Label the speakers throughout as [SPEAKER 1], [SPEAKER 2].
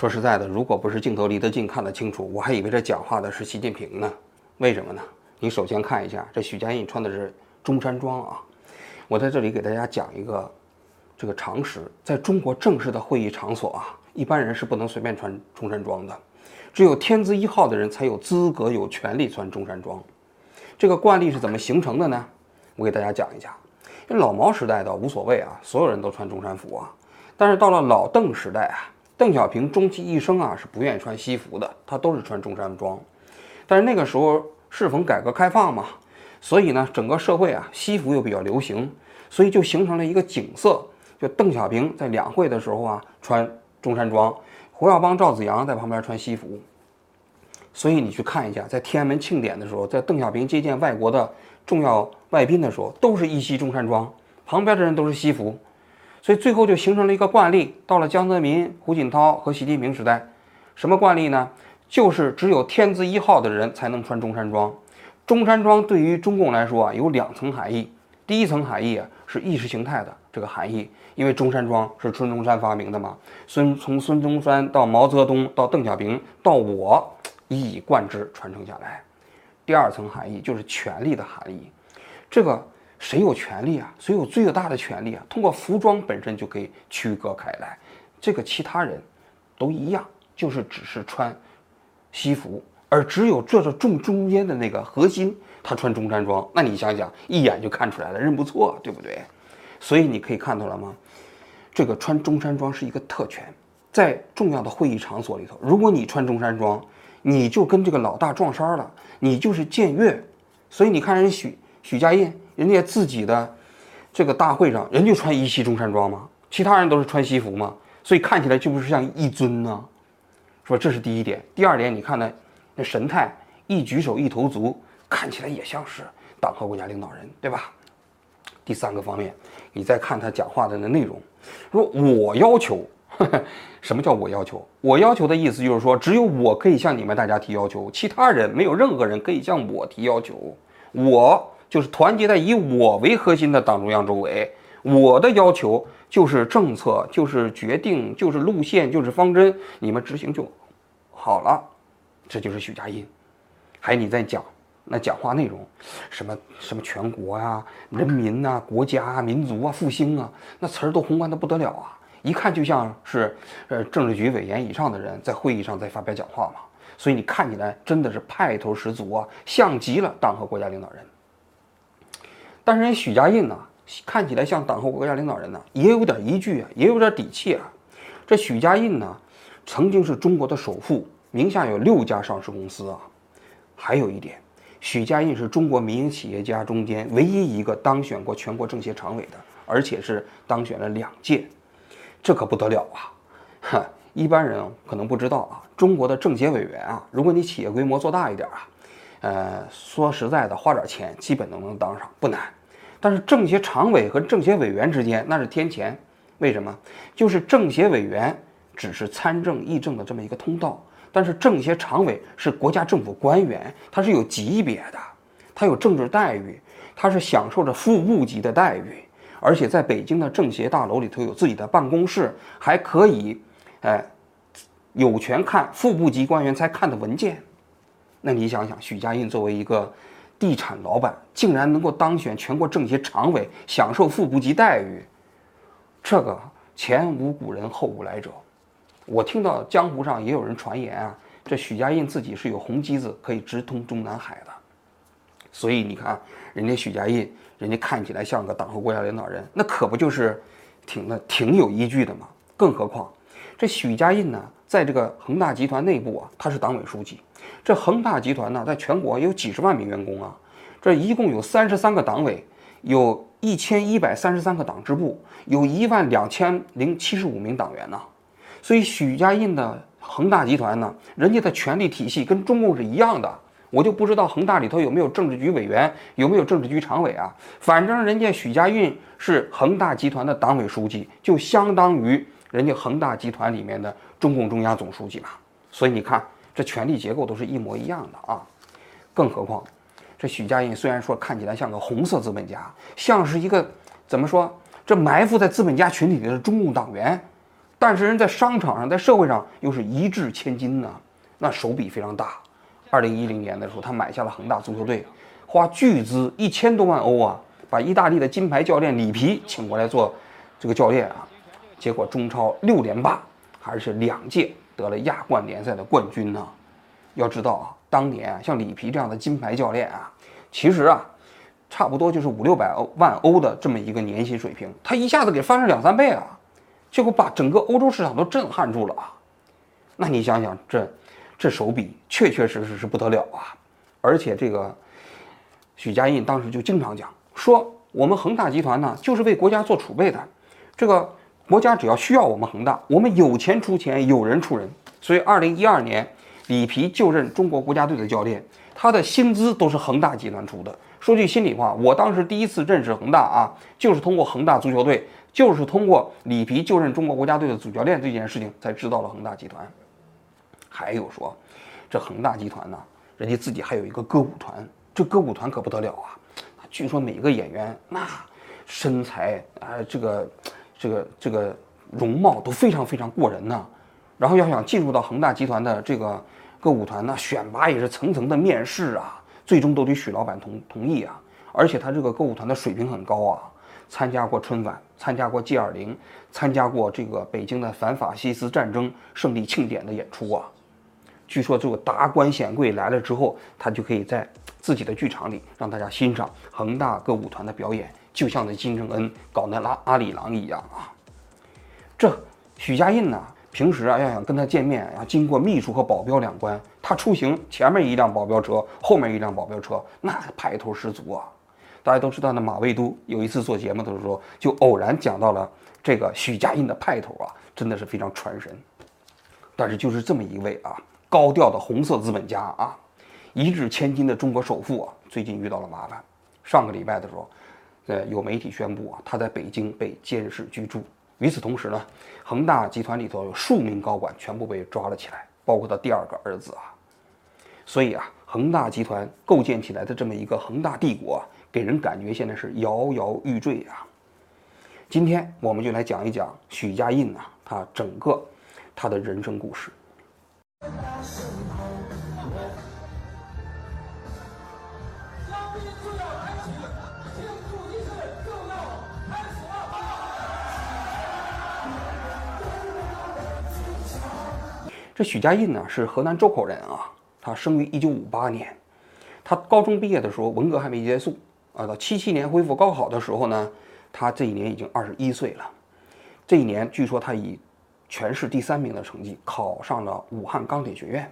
[SPEAKER 1] 说实在的，如果不是镜头离得近看得清楚，我还以为这讲话的是习近平呢。为什么呢？你首先看一下，这许家印穿的是中山装啊。我在这里给大家讲一个这个常识，在中国正式的会议场所啊，一般人是不能随便穿中山装的，只有天字一号的人才有资格、有权利穿中山装。这个惯例是怎么形成的呢？我给大家讲一讲。老毛时代倒无所谓啊，所有人都穿中山服啊。但是到了老邓时代啊。邓小平终其一生啊是不愿意穿西服的，他都是穿中山装。但是那个时候适逢改革开放嘛，所以呢整个社会啊西服又比较流行，所以就形成了一个景色，就邓小平在两会的时候啊穿中山装，胡耀邦、赵紫阳在旁边穿西服。所以你去看一下，在天安门庆典的时候，在邓小平接见外国的重要外宾的时候，都是一袭中山装，旁边的人都是西服。所以最后就形成了一个惯例，到了江泽民、胡锦涛和习近平时代，什么惯例呢？就是只有天字一号的人才能穿中山装。中山装对于中共来说啊，有两层含义。第一层含义啊，是意识形态的这个含义，因为中山装是孙中山发明的嘛，孙从孙中山到毛泽东到邓小平到我一以贯之传承下来。第二层含义就是权力的含义，这个。谁有权利啊？谁有最大的权利啊？通过服装本身就可以区隔开来，这个其他人都一样，就是只是穿西服，而只有坐着正中间的那个核心，他穿中山装，那你想想，一眼就看出来了，认不错，对不对？所以你可以看到了吗？这个穿中山装是一个特权，在重要的会议场所里头，如果你穿中山装，你就跟这个老大撞衫了，你就是僭越。所以你看人许许家印。人家自己的这个大会上，人就穿一袭中山装吗？其他人都是穿西服吗？所以看起来就不是像一尊呢。说这是第一点。第二点，你看呢那神态，一举手一投足，看起来也像是党和国家领导人，对吧？第三个方面，你再看他讲话的那内容，说我要求，什么叫我要求？我要求的意思就是说，只有我可以向你们大家提要求，其他人没有任何人可以向我提要求。我。就是团结在以我为核心的党中央周围，我的要求就是政策，就是决定，就是路线，就是方针，你们执行就好了。这就是许家印。还有你在讲那讲话内容，什么什么全国啊、人民呐、国家啊、民族啊、复兴啊，那词儿都宏观的不得了啊，一看就像是呃政治局委员以上的人在会议上在发表讲话嘛。所以你看起来真的是派头十足啊，像极了党和国家领导人。但是人许家印呢，看起来像党和国家领导人呢，也有点依据啊，也有点底气啊。这许家印呢，曾经是中国的首富，名下有六家上市公司啊。还有一点，许家印是中国民营企业家中间唯一一个当选过全国政协常委的，而且是当选了两届，这可不得了啊！哈，一般人可能不知道啊，中国的政协委员啊，如果你企业规模做大一点啊，呃，说实在的，花点钱基本都能当上，不难。但是政协常委和政协委员之间那是天钱，为什么？就是政协委员只是参政议政的这么一个通道，但是政协常委是国家政府官员，他是有级别的，他有政治待遇，他是享受着副部级的待遇，而且在北京的政协大楼里头有自己的办公室，还可以，哎，有权看副部级官员才看的文件。那你想想，许家印作为一个。地产老板竟然能够当选全国政协常委，享受副部级待遇，这个前无古人后无来者。我听到江湖上也有人传言啊，这许家印自己是有红机子可以直通中南海的。所以你看，人家许家印，人家看起来像个党和国家领导人，那可不就是挺的挺有依据的吗？更何况这许家印呢，在这个恒大集团内部啊，他是党委书记。这恒大集团呢，在全国有几十万名员工啊，这一共有三十三个党委，有一千一百三十三个党支部，有一万两千零七十五名党员呢。所以许家印的恒大集团呢，人家的权力体系跟中共是一样的。我就不知道恒大里头有没有政治局委员，有没有政治局常委啊？反正人家许家印是恒大集团的党委书记，就相当于人家恒大集团里面的中共中央总书记嘛。所以你看。这权力结构都是一模一样的啊，更何况，这许家印虽然说看起来像个红色资本家，像是一个怎么说？这埋伏在资本家群体里的中共党员，但是人在商场上，在社会上又是一掷千金呢，那手笔非常大。二零一零年的时候，他买下了恒大足球队，花巨资一千多万欧啊，把意大利的金牌教练里皮请过来做这个教练啊，结果中超六连霸，还是两届得了亚冠联赛的冠军呢。要知道啊，当年，像里皮这样的金牌教练啊，其实啊，差不多就是五六百万欧的这么一个年薪水平，他一下子给翻了两三倍啊，结果把整个欧洲市场都震撼住了啊。那你想想这。这手笔确确实实是不得了啊！而且这个许家印当时就经常讲说，我们恒大集团呢就是为国家做储备的，这个国家只要需要我们恒大，我们有钱出钱，有人出人。所以，二零一二年里皮就任中国国家队的教练，他的薪资都是恒大集团出的。说句心里话，我当时第一次认识恒大啊，就是通过恒大足球队，就是通过里皮就任中国国家队的主教练这件事情才知道了恒大集团。还有说，这恒大集团呢，人家自己还有一个歌舞团，这歌舞团可不得了啊！据说每个演员那身材啊，这个这个这个容貌都非常非常过人呢。然后要想进入到恒大集团的这个歌舞团呢，选拔也是层层的面试啊，最终都得许老板同同意啊。而且他这个歌舞团的水平很高啊，参加过春晚，参加过 G 二零，参加过这个北京的反法西斯战争胜利庆典的演出啊。据说这个达官显贵来了之后，他就可以在自己的剧场里让大家欣赏恒大歌舞团的表演，就像那金正恩搞那拉阿里郎一样啊。这许家印呢，平时啊要想跟他见面，要经过秘书和保镖两关。他出行前面一辆保镖车，后面一辆保镖车，那派头十足啊。大家都知道，那马未都有一次做节目的时候，就偶然讲到了这个许家印的派头啊，真的是非常传神。但是就是这么一位啊。高调的红色资本家啊，一掷千金的中国首富啊，最近遇到了麻烦。上个礼拜的时候，呃，有媒体宣布啊，他在北京被监视居住。与此同时呢，恒大集团里头有数名高管全部被抓了起来，包括他第二个儿子啊。所以啊，恒大集团构建起来的这么一个恒大帝国，给人感觉现在是摇摇欲坠啊。今天我们就来讲一讲许家印啊，他整个他的人生故事。这许家印呢是河南周口人啊，他生于一九五八年，他高中毕业的时候文革还没结束啊，到七七年恢复高考的时候呢，他这一年已经二十一岁了。这一年据说他以全市第三名的成绩考上了武汉钢铁学院，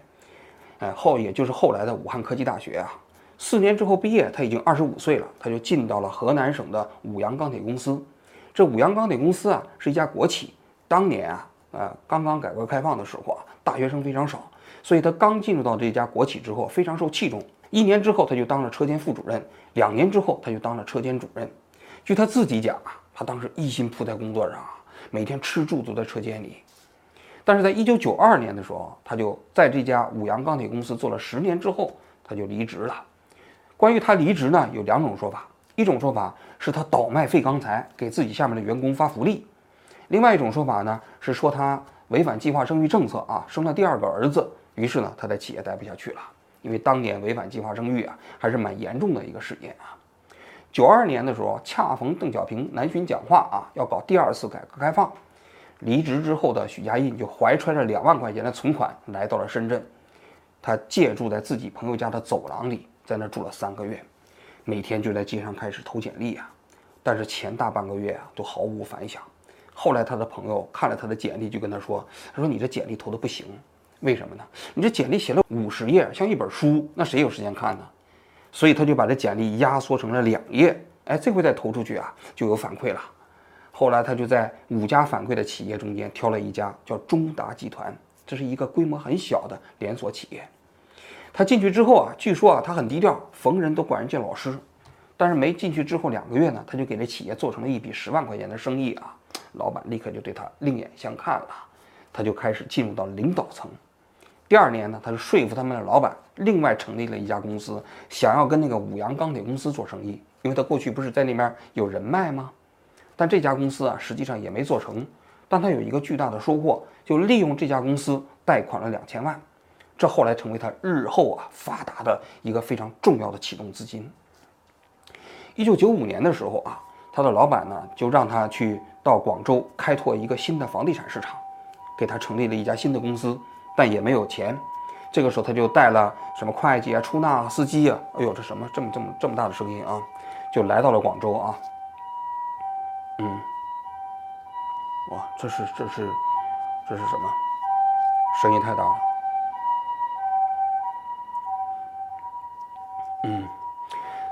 [SPEAKER 1] 哎后也就是后来的武汉科技大学啊。四年之后毕业，他已经二十五岁了，他就进到了河南省的五羊钢铁公司。这五羊钢铁公司啊是一家国企，当年啊呃刚刚改革开放的时候啊，大学生非常少，所以他刚进入到这家国企之后非常受器重。一年之后他就当了车间副主任，两年之后他就当了车间主任。据他自己讲啊，他当时一心扑在工作上啊，每天吃住都在车间里。但是在一九九二年的时候，他就在这家五羊钢铁公司做了十年之后，他就离职了。关于他离职呢，有两种说法，一种说法是他倒卖废钢材给自己下面的员工发福利，另外一种说法呢是说他违反计划生育政策啊，生了第二个儿子，于是呢他在企业待不下去了，因为当年违反计划生育啊，还是蛮严重的一个事件啊。九二年的时候，恰逢邓小平南巡讲话啊，要搞第二次改革开放。离职之后的许家印就怀揣着两万块钱的存款来到了深圳，他借住在自己朋友家的走廊里，在那住了三个月，每天就在街上开始投简历啊，但是前大半个月啊都毫无反响。后来他的朋友看了他的简历，就跟他说：“他说你这简历投的不行，为什么呢？你这简历写了五十页，像一本书，那谁有时间看呢？所以他就把这简历压缩成了两页，哎，这回再投出去啊，就有反馈了。”后来他就在五家反馈的企业中间挑了一家叫中达集团，这是一个规模很小的连锁企业。他进去之后啊，据说啊他很低调，逢人都管人叫老师。但是没进去之后两个月呢，他就给这企业做成了一笔十万块钱的生意啊，老板立刻就对他另眼相看了，他就开始进入到领导层。第二年呢，他就说服他们的老板，另外成立了一家公司，想要跟那个五羊钢铁公司做生意，因为他过去不是在那边有人脉吗？但这家公司啊，实际上也没做成，但他有一个巨大的收获，就利用这家公司贷款了两千万，这后来成为他日后啊发达的一个非常重要的启动资金。一九九五年的时候啊，他的老板呢就让他去到广州开拓一个新的房地产市场，给他成立了一家新的公司，但也没有钱。这个时候他就带了什么会计啊、出纳啊、司机啊，哎呦，这什么这么这么这么大的声音啊，就来到了广州啊。嗯，哇，这是这是这是什么？声音太大了。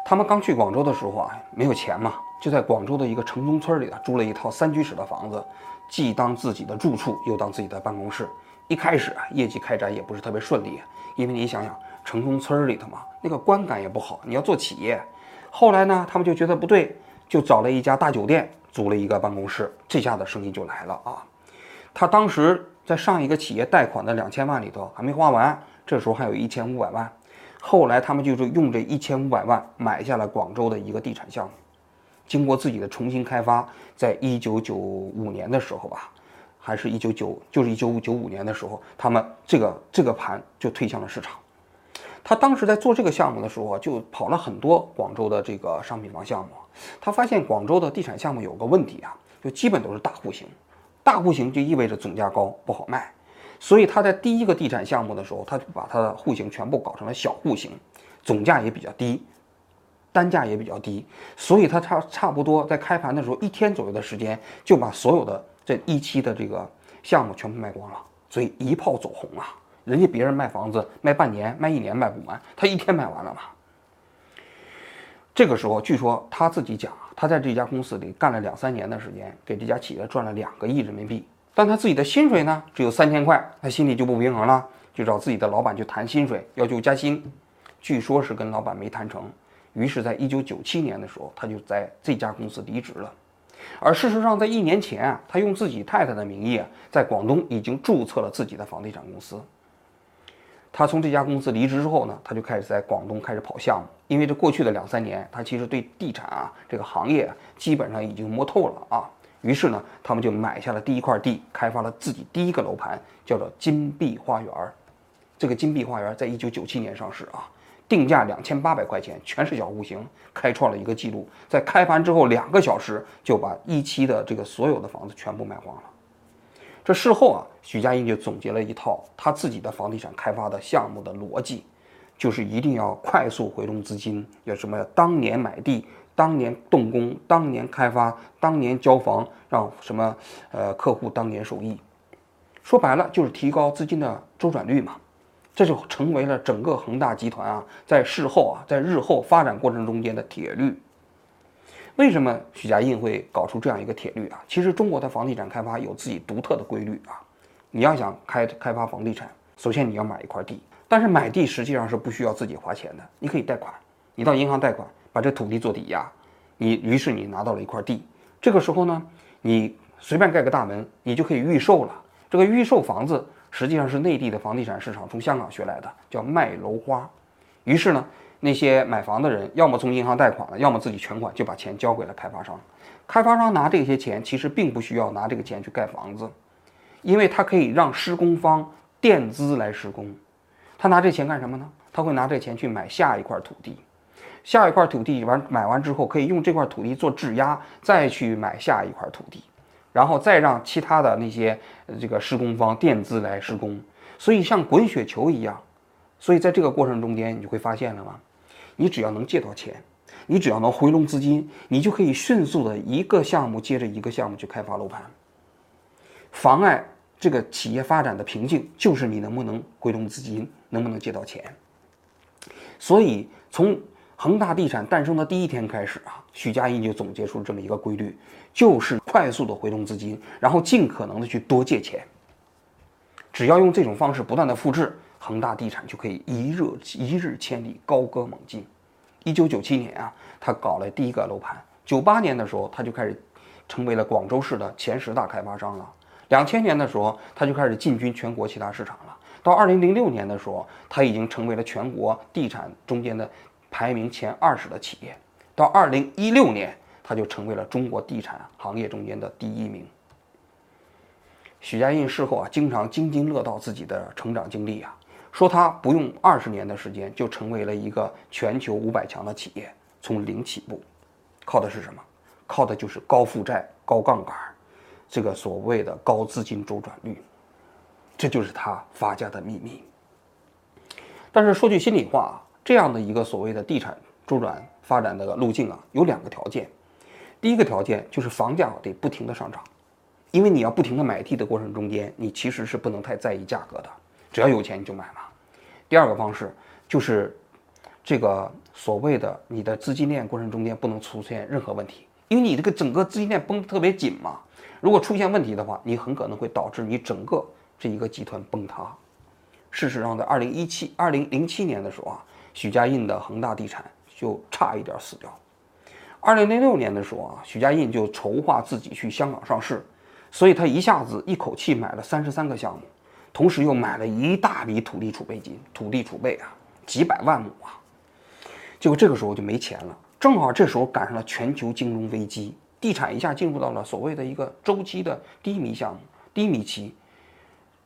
[SPEAKER 1] 他们刚去广州的时候啊，没有钱嘛，就在广州的一个城中村里啊，租了一套三居室的房子，既当自己的住处，又当自己的办公室。一开始啊，业绩开展也不是特别顺利，因为你想想，城中村里头嘛，那个观感也不好。你要做企业，后来呢，他们就觉得不对，就找了一家大酒店，租了一个办公室，这下子生意就来了啊。他当时在上一个企业贷款的两千万里头还没花完，这时候还有一千五百万。后来他们就是用这一千五百万买下了广州的一个地产项目，经过自己的重新开发，在一九九五年的时候吧。还是一九九，就是一九九五年的时候，他们这个这个盘就推向了市场。他当时在做这个项目的时候，就跑了很多广州的这个商品房项目。他发现广州的地产项目有个问题啊，就基本都是大户型，大户型就意味着总价高，不好卖。所以他在第一个地产项目的时候，他就把他的户型全部搞成了小户型，总价也比较低，单价也比较低。所以他差差不多在开盘的时候一天左右的时间，就把所有的。这一期的这个项目全部卖光了，所以一炮走红啊！人家别人卖房子卖半年、卖一年卖不完，他一天卖完了嘛。这个时候，据说他自己讲，他在这家公司里干了两三年的时间，给这家企业赚了两个亿人民币，但他自己的薪水呢只有三千块，他心里就不平衡了，就找自己的老板去谈薪水，要求加薪。据说是跟老板没谈成，于是，在一九九七年的时候，他就在这家公司离职了。而事实上，在一年前啊，他用自己太太的名义啊，在广东已经注册了自己的房地产公司。他从这家公司离职之后呢，他就开始在广东开始跑项目。因为这过去的两三年，他其实对地产啊这个行业基本上已经摸透了啊。于是呢，他们就买下了第一块地，开发了自己第一个楼盘，叫做金碧花园。这个金碧花园在一九九七年上市啊。定价两千八百块钱，全是小户型，开创了一个记录。在开盘之后两个小时，就把一期的这个所有的房子全部卖光了。这事后啊，许家印就总结了一套他自己的房地产开发的项目的逻辑，就是一定要快速回笼资金，要什么？当年买地，当年动工，当年开发，当年交房，让什么？呃，客户当年受益。说白了，就是提高资金的周转率嘛。这就成为了整个恒大集团啊，在事后啊，在日后发展过程中间的铁律。为什么许家印会搞出这样一个铁律啊？其实中国的房地产开发有自己独特的规律啊。你要想开开发房地产，首先你要买一块地，但是买地实际上是不需要自己花钱的，你可以贷款，你到银行贷款，把这土地做抵押，你于是你拿到了一块地，这个时候呢，你随便盖个大门，你就可以预售了。这个预售房子。实际上是内地的房地产市场从香港学来的，叫卖楼花。于是呢，那些买房的人要么从银行贷款了，要么自己全款就把钱交给了开发商。开发商拿这些钱，其实并不需要拿这个钱去盖房子，因为他可以让施工方垫资来施工。他拿这钱干什么呢？他会拿这钱去买下一块土地，下一块土地完买完之后，可以用这块土地做质押，再去买下一块土地。然后再让其他的那些这个施工方垫资来施工，所以像滚雪球一样，所以在这个过程中间，你就会发现了吗？你只要能借到钱，你只要能回笼资金，你就可以迅速的一个项目接着一个项目去开发楼盘。妨碍这个企业发展的瓶颈就是你能不能回笼资金，能不能借到钱。所以从恒大地产诞生的第一天开始啊，许家印就总结出这么一个规律，就是快速的回笼资金，然后尽可能的去多借钱。只要用这种方式不断的复制，恒大地产就可以一日一日千里，高歌猛进。一九九七年啊，他搞了第一个楼盘；九八年的时候，他就开始成为了广州市的前十大开发商了。两千年的时候，他就开始进军全国其他市场了。到二零零六年的时候，他已经成为了全国地产中间的。排名前二十的企业，到二零一六年，它就成为了中国地产行业中间的第一名。许家印事后啊，经常津津乐道自己的成长经历啊，说他不用二十年的时间就成为了一个全球五百强的企业，从零起步，靠的是什么？靠的就是高负债、高杠杆，这个所谓的高资金周转率，这就是他发家的秘密。但是说句心里话啊，这样的一个所谓的地产周转发展的路径啊，有两个条件。第一个条件就是房价得不停的上涨，因为你要不停的买地的过程中间，你其实是不能太在意价格的，只要有钱你就买嘛。第二个方式就是这个所谓的你的资金链过程中间不能出现任何问题，因为你这个整个资金链绷得特别紧嘛。如果出现问题的话，你很可能会导致你整个这一个集团崩塌。事实上，在二零一七、二零零七年的时候啊，许家印的恒大地产就差一点死掉。二零零六年的时候啊，许家印就筹划自己去香港上市，所以他一下子一口气买了三十三个项目，同时又买了一大笔土地储备金，土地储备啊，几百万亩啊。结果这个时候就没钱了，正好这时候赶上了全球金融危机，地产一下进入到了所谓的一个周期的低迷项目、低迷期。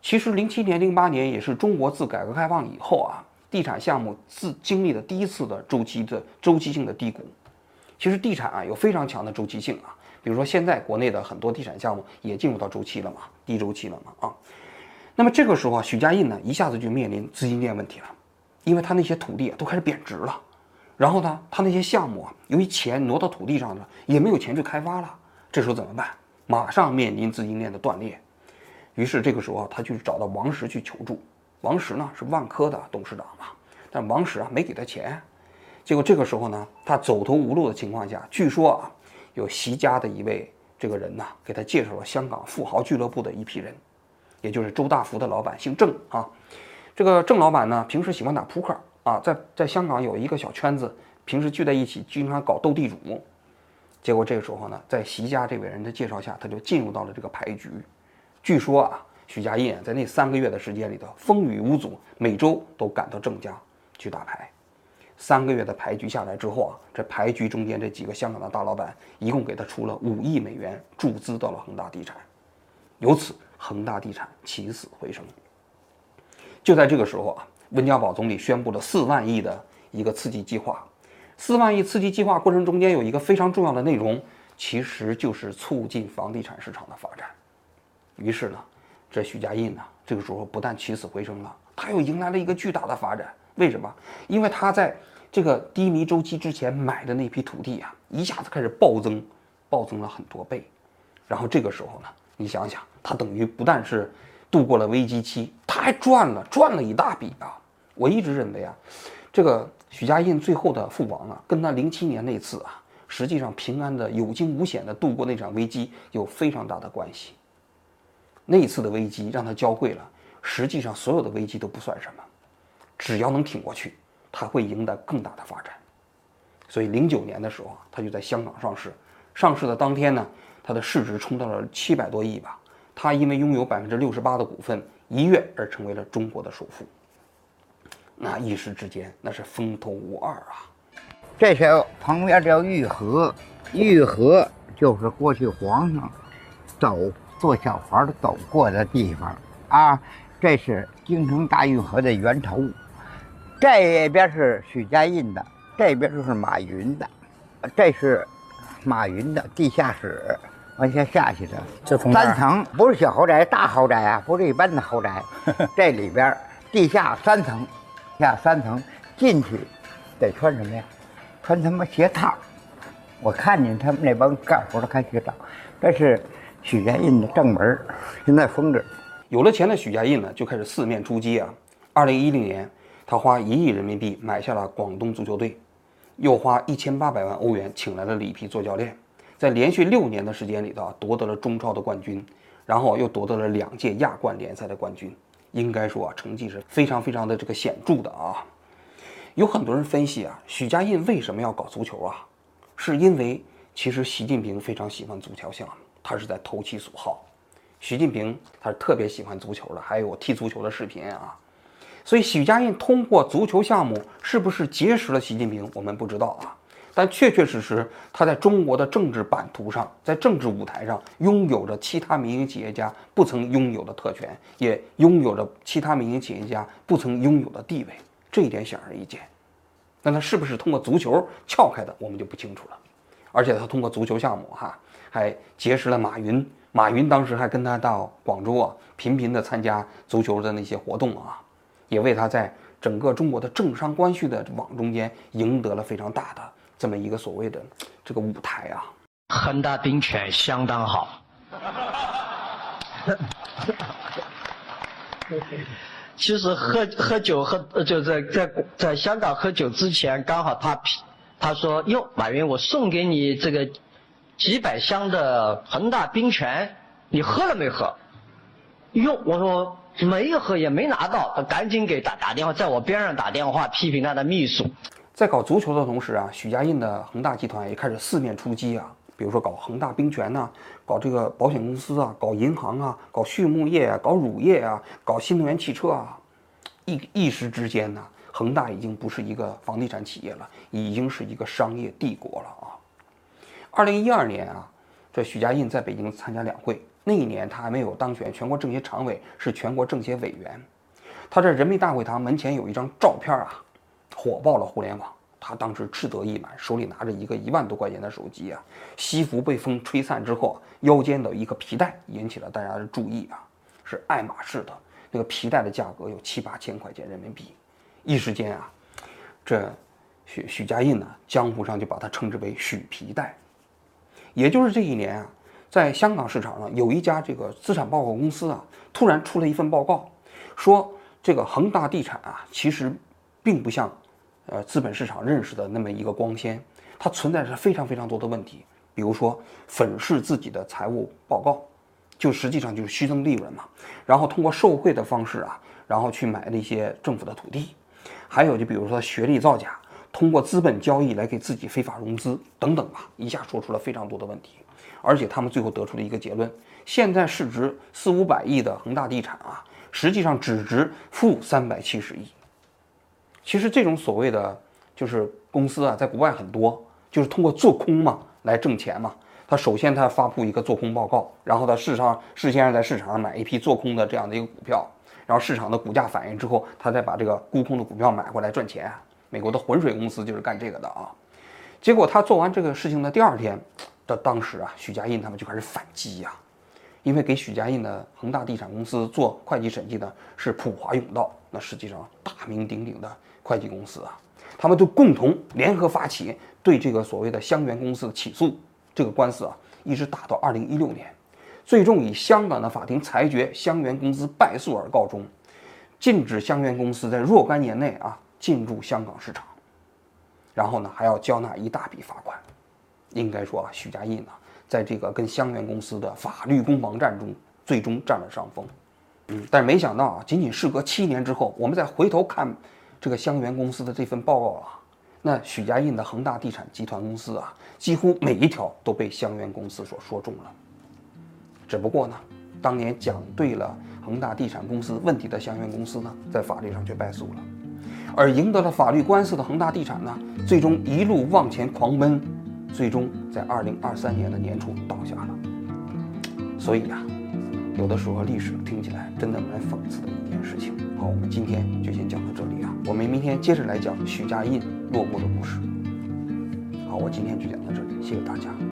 [SPEAKER 1] 其实零七年、零八年也是中国自改革开放以后啊，地产项目自经历了第一次的周期的周期性的低谷。其实地产啊有非常强的周期性啊，比如说现在国内的很多地产项目也进入到周期了嘛，低周期了嘛啊。那么这个时候啊，许家印呢一下子就面临资金链问题了，因为他那些土地啊都开始贬值了，然后呢，他那些项目啊由于钱挪到土地上了，也没有钱去开发了，这时候怎么办？马上面临资金链的断裂。于是这个时候他去找到王石去求助，王石呢是万科的董事长嘛，但王石啊没给他钱。结果这个时候呢，他走投无路的情况下，据说啊，有席家的一位这个人呐，给他介绍了香港富豪俱乐部的一批人，也就是周大福的老板，姓郑啊。这个郑老板呢，平时喜欢打扑克啊，在在香港有一个小圈子，平时聚在一起，经常搞斗地主。结果这个时候呢，在席家这位人的介绍下，他就进入到了这个牌局。据说啊，许家印在那三个月的时间里头，风雨无阻，每周都赶到郑家去打牌。三个月的牌局下来之后啊，这牌局中间这几个香港的大老板一共给他出了五亿美元注资到了恒大地产，由此恒大地产起死回生。就在这个时候啊，温家宝总理宣布了四万亿的一个刺激计划。四万亿刺激计划过程中间有一个非常重要的内容，其实就是促进房地产市场的发展。于是呢，这许家印呢，这个时候不但起死回生了，他又迎来了一个巨大的发展。为什么？因为他在这个低迷周期之前买的那批土地啊，一下子开始暴增，暴增了很多倍。然后这个时候呢，你想想，他等于不但是度过了危机期，他还赚了，赚了一大笔啊！我一直认为啊，这个许家印最后的覆亡啊，跟他零七年那次啊，实际上平安的有惊无险的度过那场危机有非常大的关系。那一次的危机让他教会了，实际上所有的危机都不算什么。只要能挺过去，他会赢得更大的发展。所以零九年的时候，他就在香港上市。上市的当天呢，他的市值冲到了七百多亿吧。他因为拥有百分之六十八的股份，一跃而成为了中国的首富。那一时之间，那是风头无二啊。
[SPEAKER 2] 这是旁边叫御河，御河就是过去皇上走坐小船走过的地方啊。这是京城大运河的源头。这边是许家印的，这边就是马云的，这是马云的地下室，往下下去的，三层，不是小豪宅，大豪宅啊，不是一般的豪宅。这里边地下三层，下三层进去得穿什么呀？穿他妈鞋套。我看见他们那帮干活的开鞋套，这是许家印的正门，现在封着。
[SPEAKER 1] 有了钱的许家印呢，就开始四面出击啊。二零一零年。他花一亿人民币买下了广东足球队，又花一千八百万欧元请来了里皮做教练，在连续六年的时间里头夺得了中超的冠军，然后又夺得了两届亚冠联赛的冠军，应该说啊，成绩是非常非常的这个显著的啊。有很多人分析啊，许家印为什么要搞足球啊？是因为其实习近平非常喜欢足球项目，他是在投其所好。习近平他是特别喜欢足球的，还有踢足球的视频啊。所以，许家印通过足球项目是不是结识了习近平？我们不知道啊。但确确实实，他在中国的政治版图上，在政治舞台上，拥有着其他民营企业家不曾拥有的特权，也拥有着其他民营企业家不曾拥有的地位。这一点显而易见。那他是不是通过足球撬开的，我们就不清楚了。而且他通过足球项目，哈，还结识了马云。马云当时还跟他到广州啊，频频的参加足球的那些活动啊，也为他在整个中国的政商关系的网中间赢得了非常大的这么一个所谓的这个舞台啊。
[SPEAKER 3] 恒大冰泉相当好。其实喝喝酒喝就在在在香港喝酒之前，刚好他他说哟，马云，我送给你这个。几百箱的恒大冰泉，你喝了没喝？哟，我说没喝，也没拿到。他赶紧给打打电话，在我边上打电话批评他的秘书。
[SPEAKER 1] 在搞足球的同时啊，许家印的恒大集团也开始四面出击啊，比如说搞恒大冰泉呐，搞这个保险公司啊，搞银行啊，搞畜牧业啊，搞乳业啊，搞新能源汽车啊。一一时之间呢，恒大已经不是一个房地产企业了，已经是一个商业帝国了啊。二零一二年啊，这许家印在北京参加两会。那一年他还没有当选全国政协常委，是全国政协委员。他在人民大会堂门前有一张照片啊，火爆了互联网。他当时志得意满，手里拿着一个一万多块钱的手机啊，西服被风吹散之后，腰间的一个皮带引起了大家的注意啊，是爱马仕的那个皮带的价格有七八千块钱人民币。一时间啊，这许许家印呢，江湖上就把他称之为许皮带。也就是这一年啊，在香港市场上有一家这个资产报告公司啊，突然出了一份报告，说这个恒大地产啊，其实并不像呃资本市场认识的那么一个光鲜，它存在着非常非常多的问题，比如说粉饰自己的财务报告，就实际上就是虚增利润嘛，然后通过受贿的方式啊，然后去买那些政府的土地，还有就比如说学历造假。通过资本交易来给自己非法融资等等吧，一下说出了非常多的问题，而且他们最后得出了一个结论：现在市值四五百亿的恒大地产啊，实际上只值负三百七十亿。其实这种所谓的就是公司啊，在国外很多，就是通过做空嘛来挣钱嘛。他首先他发布一个做空报告，然后他市场事先在市场上买一批做空的这样的一个股票，然后市场的股价反应之后，他再把这个沽空的股票买回来赚钱。美国的浑水公司就是干这个的啊，结果他做完这个事情的第二天，的当时啊，许家印他们就开始反击呀，因为给许家印的恒大地产公司做会计审计的是普华永道，那实际上大名鼎鼎的会计公司啊，他们就共同联合发起对这个所谓的香园公司的起诉，这个官司啊，一直打到二零一六年，最终以香港的法庭裁决香园公司败诉而告终，禁止香园公司在若干年内啊。进入香港市场，然后呢还要交纳一大笔罚款。应该说啊，许家印呢，在这个跟香园公司的法律攻防战中，最终占了上风。嗯，但是没想到啊，仅仅事隔七年之后，我们再回头看这个香园公司的这份报告啊，那许家印的恒大地产集团公司啊，几乎每一条都被香园公司所说中了。只不过呢，当年讲对了恒大地产公司问题的香园公司呢，在法律上却败诉了。而赢得了法律官司的恒大地产呢，最终一路往前狂奔，最终在二零二三年的年初倒下了。所以呀，有的时候历史听起来真的蛮讽刺的一件事情。好，我们今天就先讲到这里啊，我们明天接着来讲许家印落幕的故事。好，我今天就讲到这里，谢谢大家。